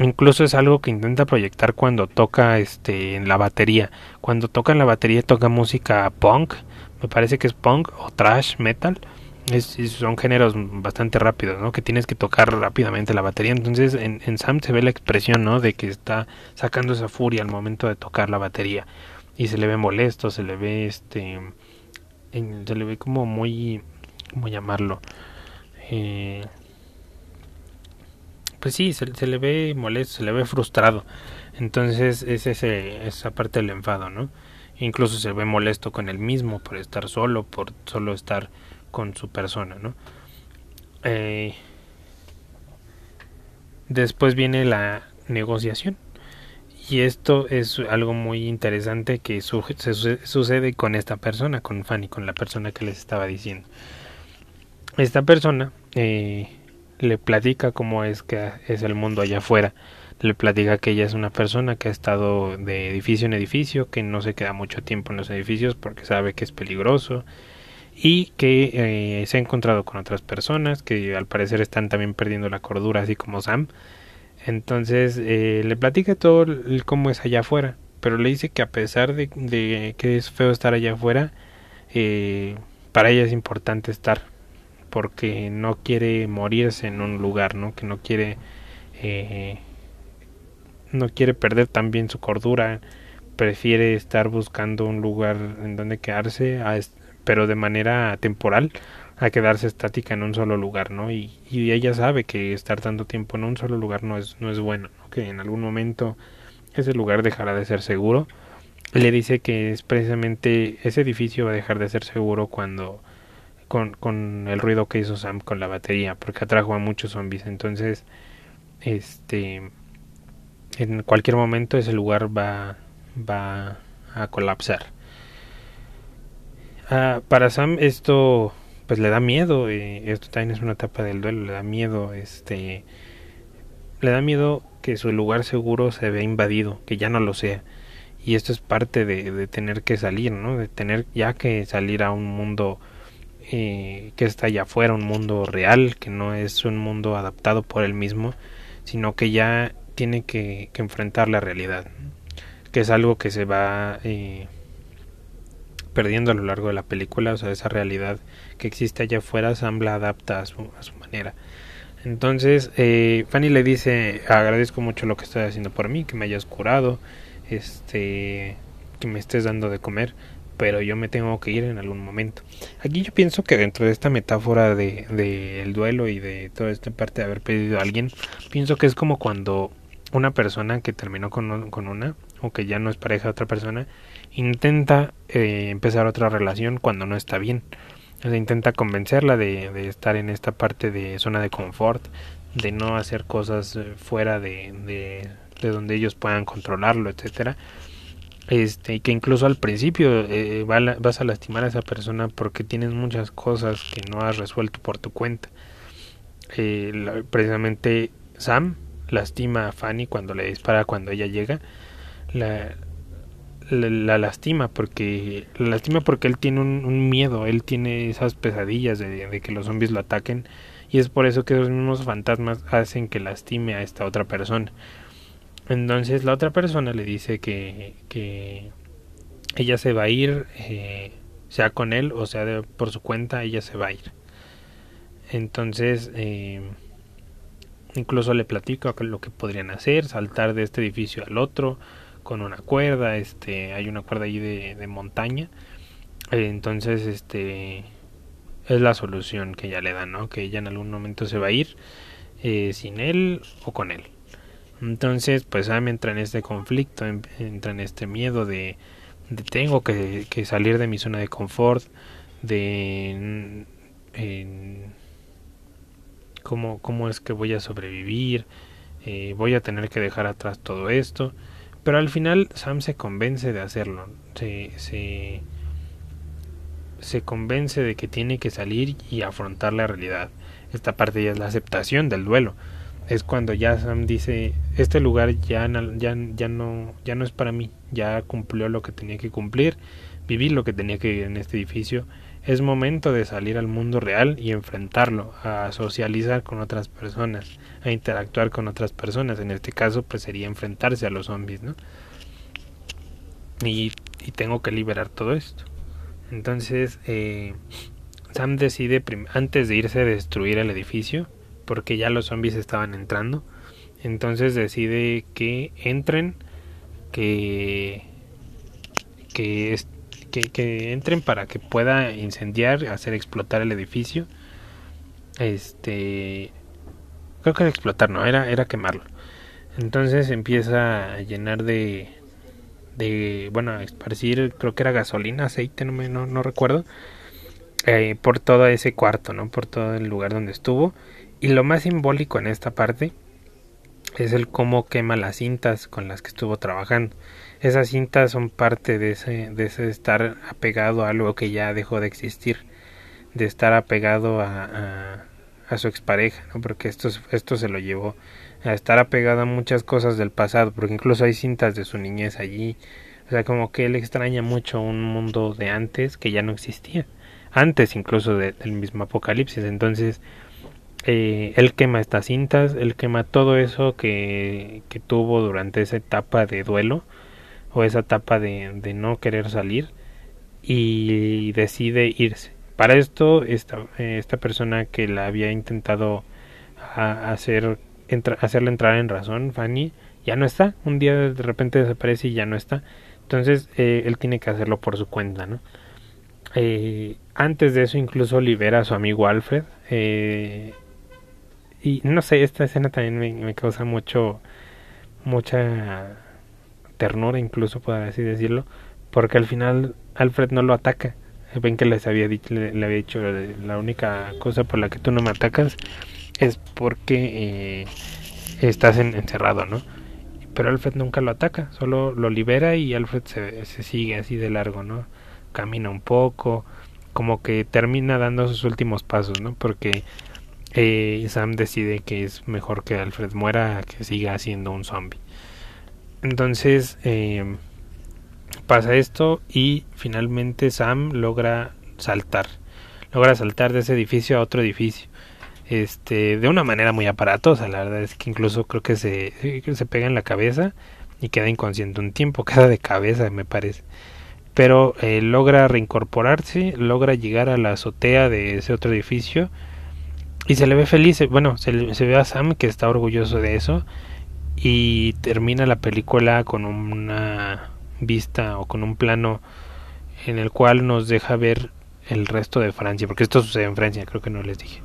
Incluso es algo que intenta proyectar cuando toca este en la batería. Cuando toca en la batería toca música punk, me parece que es punk o trash metal es, son géneros bastante rápidos, ¿no? Que tienes que tocar rápidamente la batería. Entonces en, en, Sam se ve la expresión, ¿no? De que está sacando esa furia al momento de tocar la batería. Y se le ve molesto, se le ve este... se le ve como muy... ¿Cómo llamarlo? Eh, pues sí, se, se, le ve molesto, se le ve frustrado. Entonces es ese, esa parte del enfado, ¿no? Incluso se ve molesto con él mismo por estar solo, por solo estar con su persona, ¿no? eh, después viene la negociación y esto es algo muy interesante que sucede con esta persona, con Fanny, con la persona que les estaba diciendo. Esta persona eh, le platica cómo es que es el mundo allá afuera. Le platica que ella es una persona que ha estado de edificio en edificio, que no se queda mucho tiempo en los edificios porque sabe que es peligroso y que eh, se ha encontrado con otras personas que al parecer están también perdiendo la cordura, así como Sam entonces eh, le platica todo el, cómo es allá afuera, pero le dice que a pesar de, que es feo estar allá afuera, eh, para ella es importante estar, porque no quiere morirse en un lugar, ¿no? Que no quiere, eh, no quiere perder también su cordura, prefiere estar buscando un lugar en donde quedarse, pero de manera temporal a quedarse estática en un solo lugar, ¿no? Y, y, ella sabe que estar tanto tiempo en un solo lugar no es, no es bueno, ¿no? que en algún momento ese lugar dejará de ser seguro. Le dice que es precisamente ese edificio va a dejar de ser seguro cuando con, con el ruido que hizo Sam con la batería, porque atrajo a muchos zombies. Entonces, este, en cualquier momento ese lugar va, va a colapsar. Ah, para Sam esto pues le da miedo, esto también es una etapa del duelo, le da miedo, este, le da miedo que su lugar seguro se vea invadido, que ya no lo sea. Y esto es parte de, de tener que salir, ¿no? De tener ya que salir a un mundo eh, que está allá afuera, un mundo real, que no es un mundo adaptado por él mismo, sino que ya tiene que, que enfrentar la realidad, que es algo que se va eh, perdiendo a lo largo de la película, o sea, esa realidad que existe allá afuera, Sam la adapta a su, a su manera. Entonces, eh, Fanny le dice, agradezco mucho lo que estás haciendo por mí, que me hayas curado, este, que me estés dando de comer, pero yo me tengo que ir en algún momento. Aquí yo pienso que dentro de esta metáfora de, de el duelo y de toda esta parte de haber perdido a alguien, pienso que es como cuando una persona que terminó con, con una que ya no es pareja de otra persona intenta eh, empezar otra relación cuando no está bien. O intenta convencerla de, de, estar en esta parte de zona de confort, de no hacer cosas eh, fuera de, de, de donde ellos puedan controlarlo, etcétera. Este, y que incluso al principio eh, vas a lastimar a esa persona porque tienes muchas cosas que no has resuelto por tu cuenta. Eh, precisamente Sam lastima a Fanny cuando le dispara cuando ella llega. La, la, lastima porque la lastima porque él tiene un, miedo, él tiene esas pesadillas de, que los zombies lo ataquen y es por eso que esos mismos fantasmas hacen que lastime a esta otra persona. Entonces la otra persona le dice que, que ella se va a ir, eh, sea con él o sea por su cuenta, ella se va a ir. Entonces, eh, incluso le platico lo que podrían hacer, saltar de este edificio al otro, con una cuerda, este, hay una cuerda ahí de, montaña, entonces, este, es la solución que ella le da, ¿no? Que ella en algún momento se va a ir eh, sin él o con él. Entonces, pues Sam entra en este conflicto, entra en este miedo de, de tengo que, salir de mi zona de confort, de cómo, cómo es que voy a sobrevivir, eh, voy a tener que dejar atrás todo esto. Pero al final Sam se convence de hacerlo. Se, se, se convence de que tiene que salir y afrontar la realidad. Esta parte ya es la aceptación del duelo. Es cuando ya Sam dice, este lugar ya, no, ya no es para mí, ya cumplió lo que tenía que cumplir, viví lo que tenía que vivir en este edificio, es momento de salir al mundo real y enfrentarlo, a socializar con otras personas, a interactuar con otras personas. En este caso, pues sería enfrentarse a los zombies, ¿no? Y, y tengo que liberar todo esto. Entonces, eh, Sam decide, antes de irse a destruir el edificio, porque ya los zombies estaban entrando, entonces decide que entren, que, que que, entren para que pueda incendiar, hacer explotar el edificio. Este, creo que era explotar, no, era, era quemarlo. Entonces empieza a llenar de, de, bueno, a esparcir, creo que era gasolina, aceite, no, me, no, no recuerdo. eh, por todo ese cuarto, ¿no? Por todo el lugar donde estuvo. Y lo más simbólico en esta parte es el cómo quema las cintas con las que estuvo trabajando. Esas cintas son parte de ese, de ese estar apegado a algo que ya dejó de existir, de estar apegado a, a, su expareja, ¿no? porque esto, esto se lo llevó a estar apegado a muchas cosas del pasado, porque incluso hay cintas de su niñez allí, o sea, como que él extraña mucho un mundo de antes que ya no existía, antes incluso del mismo apocalipsis, entonces eh, él quema estas cintas, él quema todo eso que, que, tuvo durante esa etapa de duelo o esa etapa de, de no querer salir y decide irse. Para esto, esta, esta persona que la había intentado hacer hacerle entrar en razón, Fanny, ya no está. Un día de repente desaparece y ya no está. Entonces eh, él tiene que hacerlo por su cuenta, ¿no? Eh, antes de eso incluso libera a su amigo Alfred. Eh, y no sé, esta escena también me, causa mucho, mucha ternura, incluso por así decirlo, porque al final Alfred no lo ataca. Ven que les había dicho, le, había dicho la única cosa por la que tú no me atacas es porque eh, estás encerrado, ¿no? Pero Alfred nunca lo ataca, solo lo libera y Alfred se, se sigue así de largo, ¿no? Camina un poco, como que termina dando sus últimos pasos, ¿no? Porque eh, Sam decide que es mejor que Alfred muera que siga siendo un zombie. Entonces eh, pasa esto y finalmente Sam logra saltar. Logra saltar de ese edificio a otro edificio. Este, de una manera muy aparatosa, la verdad es que incluso creo que se, se pega en la cabeza y queda inconsciente un tiempo, queda de cabeza me parece. Pero eh, logra reincorporarse, logra llegar a la azotea de ese otro edificio y se le ve feliz, eh, bueno, se, se ve a Sam que está orgulloso de eso y termina la película con una vista o con un plano en el cual nos deja ver el resto de Francia, porque esto sucede en Francia, creo que no les dije.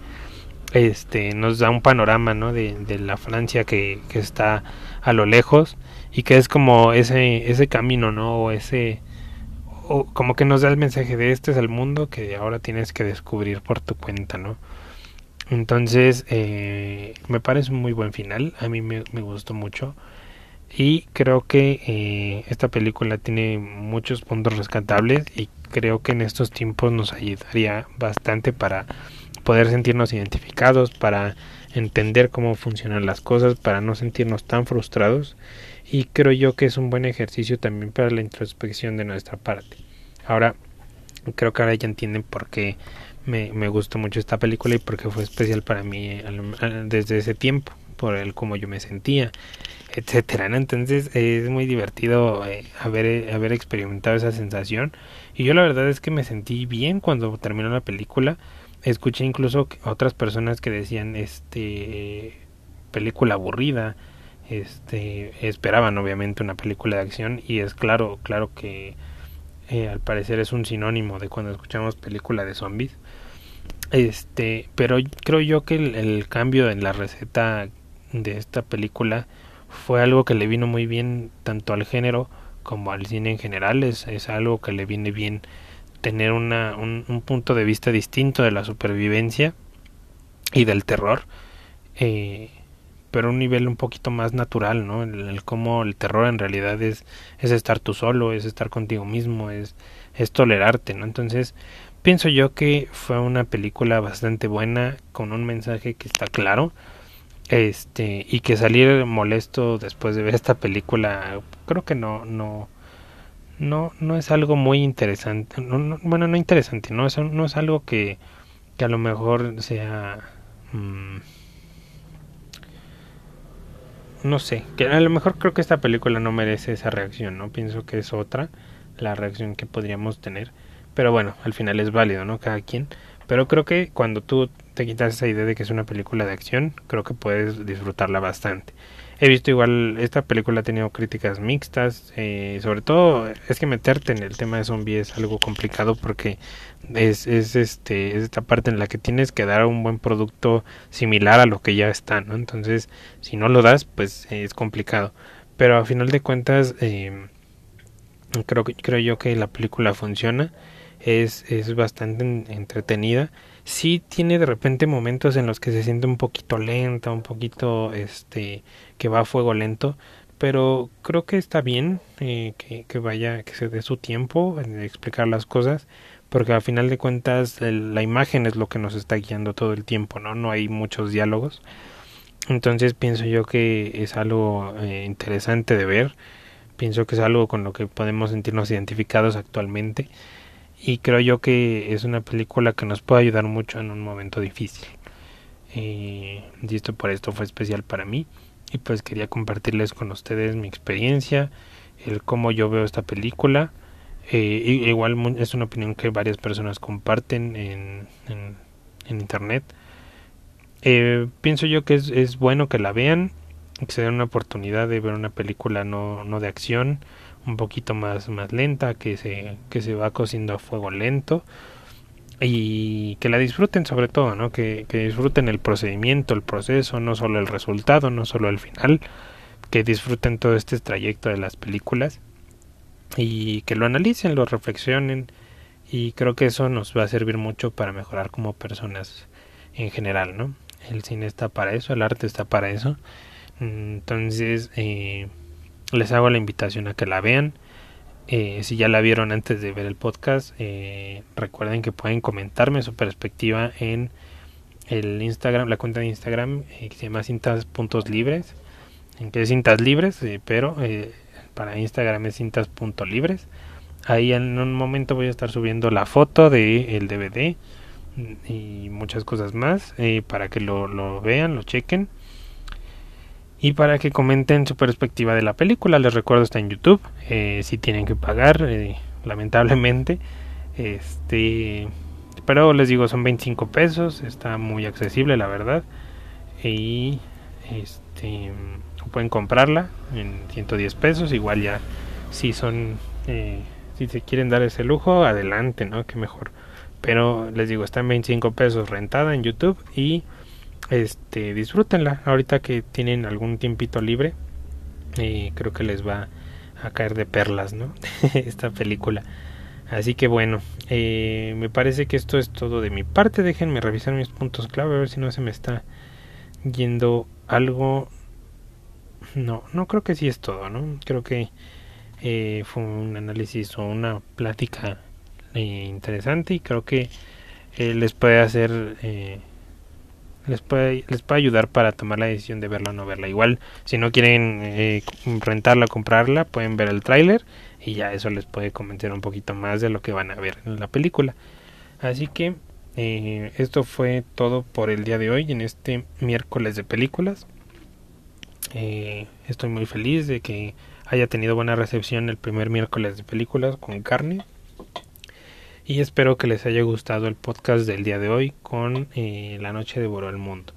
Este nos da un panorama, ¿no? De, de la Francia que, que, está a lo lejos y que es como ese ese camino, ¿no? O ese o como que nos da el mensaje de este es el mundo que ahora tienes que descubrir por tu cuenta, ¿no? Entonces, eh, me parece un muy buen final. A mí me, gustó mucho. Y creo que eh, esta película tiene muchos puntos rescatables y creo que en estos tiempos nos ayudaría bastante para poder sentirnos identificados, para entender cómo funcionan las cosas, para no sentirnos tan frustrados. Y creo yo que es un buen ejercicio también para la introspección de nuestra parte. Ahora, creo que ahora ya entienden por qué me, me gustó mucho esta película y porque fue especial para mí desde ese tiempo, por el cómo yo me sentía, etcétera. Entonces es muy divertido eh, haber, haber experimentado esa sensación. Y yo la verdad es que me sentí bien cuando terminó la película. Escuché incluso otras personas que decían este película aburrida. Este esperaban obviamente una película de acción y es claro, claro que eh, al parecer es un sinónimo de cuando escuchamos película de zombies. Este, pero creo yo que el, cambio en la receta de esta película fue algo que le vino muy bien tanto al género como al cine en general. Es, es algo que le viene bien tener una, un, un, punto de vista distinto de la supervivencia y del terror. Eh, pero un nivel un poquito más natural, ¿no? El, el, cómo el terror en realidad es, es estar tú solo, es estar contigo mismo, es, es tolerarte, ¿no? Entonces, pienso yo que fue una película bastante buena, con un mensaje que está claro, este, y que salir molesto después de ver esta película, creo que no, no, no, no es algo muy interesante, no, no, bueno, no interesante, no es, no es algo que, que a lo mejor sea... Mmm, no sé, que a lo mejor creo que esta película no merece esa reacción, ¿no? Pienso que es otra la reacción que podríamos tener. Pero bueno, al final es válido, ¿no? Cada quien. Pero creo que cuando tú te quitas esa idea de que es una película de acción, creo que puedes disfrutarla bastante. He visto igual, esta película ha tenido críticas mixtas, eh, sobre todo es que meterte en el tema de zombies es algo complicado porque es, es, este, es esta parte en la que tienes que dar un buen producto similar a lo que ya está, ¿no? Entonces, si no lo das, pues es complicado. Pero a final de cuentas, eh, creo, creo yo que la película funciona es, es bastante entretenida. Sí tiene de repente momentos en los que se siente un poquito lenta, un poquito este que va a fuego lento, pero creo que está bien eh, que, vaya, que se dé su tiempo en explicar las cosas, porque al final de cuentas la imagen es lo que nos está guiando todo el tiempo, ¿no? No hay muchos diálogos. Entonces pienso yo que es algo eh, interesante de ver, pienso que es algo con lo que podemos sentirnos identificados actualmente y creo yo que es una película que nos puede ayudar mucho en un momento difícil. Eh, y esto por esto fue especial para mí y pues quería compartirles con ustedes mi experiencia, el cómo yo veo esta película. Eh, igual es una opinión que varias personas comparten en, en, en internet. Eh, pienso yo que es, es bueno que la vean, que se den una oportunidad de ver una película no, no de acción, un poquito más, más lenta, que se, que se va cociendo a fuego lento y que la disfruten sobre todo, ¿no? Que, que, disfruten el procedimiento, el proceso, no solo el resultado, no solo el final, que disfruten todo este trayecto de las películas y que lo analicen, lo reflexionen y creo que eso nos va a servir mucho para mejorar como personas en general, ¿no? El cine está para eso, el arte está para eso. Entonces, eh, les hago la invitación a que la vean. Eh, si ya la vieron antes de ver el podcast, eh, recuerden que pueden comentarme su perspectiva en el Instagram, la cuenta de Instagram que se llama cintas puntos libres, en que es cintas libres, pero para Instagram es cintas puntos libres. Ahí en un momento voy a estar subiendo la foto del el DVD y muchas cosas más eh, para que lo, lo, vean, lo chequen y para que comenten su perspectiva de la película. Les recuerdo está en YouTube, eh, si tienen que pagar, eh, lamentablemente, este, pero les digo son 25 pesos, está muy accesible la verdad y este pueden comprarla en 110 pesos, igual ya si son si se quieren dar ese lujo, adelante, ¿no? Que mejor pero les digo, está en 25 pesos rentada en YouTube y este disfrútenla ahorita que tienen algún tiempito libre. Eh, creo que les va a caer de perlas, ¿no? Esta película. Así que bueno, eh, me parece que esto es todo de mi parte. Déjenme revisar mis puntos clave a ver si no se me está yendo algo. No, no creo que sí es todo, ¿no? Creo que eh, fue un análisis o una plática interesante y creo que les puede hacer les puede les puede ayudar para tomar la decisión de verla o no verla. Igual si no quieren eh, rentarla o comprarla pueden ver el tráiler y ya eso les puede comentar un poquito más de lo que van a ver en la película. Así que eh, esto fue todo por el día de hoy en este miércoles de películas. Eh, estoy muy feliz de que haya tenido buena recepción el primer miércoles de películas con carne y espero que les haya gustado el podcast del día de hoy con eh, La Noche devoró el mundo.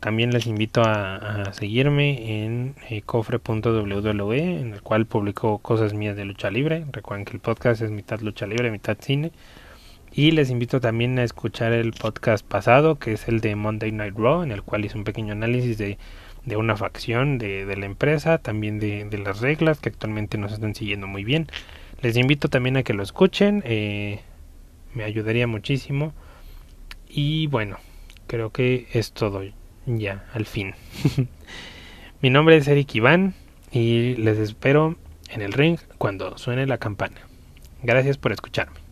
También les invito a, seguirme en eh, cofre.wwe, en el cual publico cosas mías de lucha libre. Recuerden que el podcast es mitad lucha libre, mitad cine. Y les invito también a escuchar el podcast pasado, que es el de Monday Night Raw, en el cual hice un pequeño análisis de, una facción de, de, la empresa, también de, de las reglas que actualmente nos están siguiendo muy bien. Les invito también a que lo escuchen, eh, me ayudaría muchísimo. Y bueno, creo que es todo ya, al fin. Mi nombre es Eric Iván y les espero en el ring cuando suene la campana. Gracias por escucharme.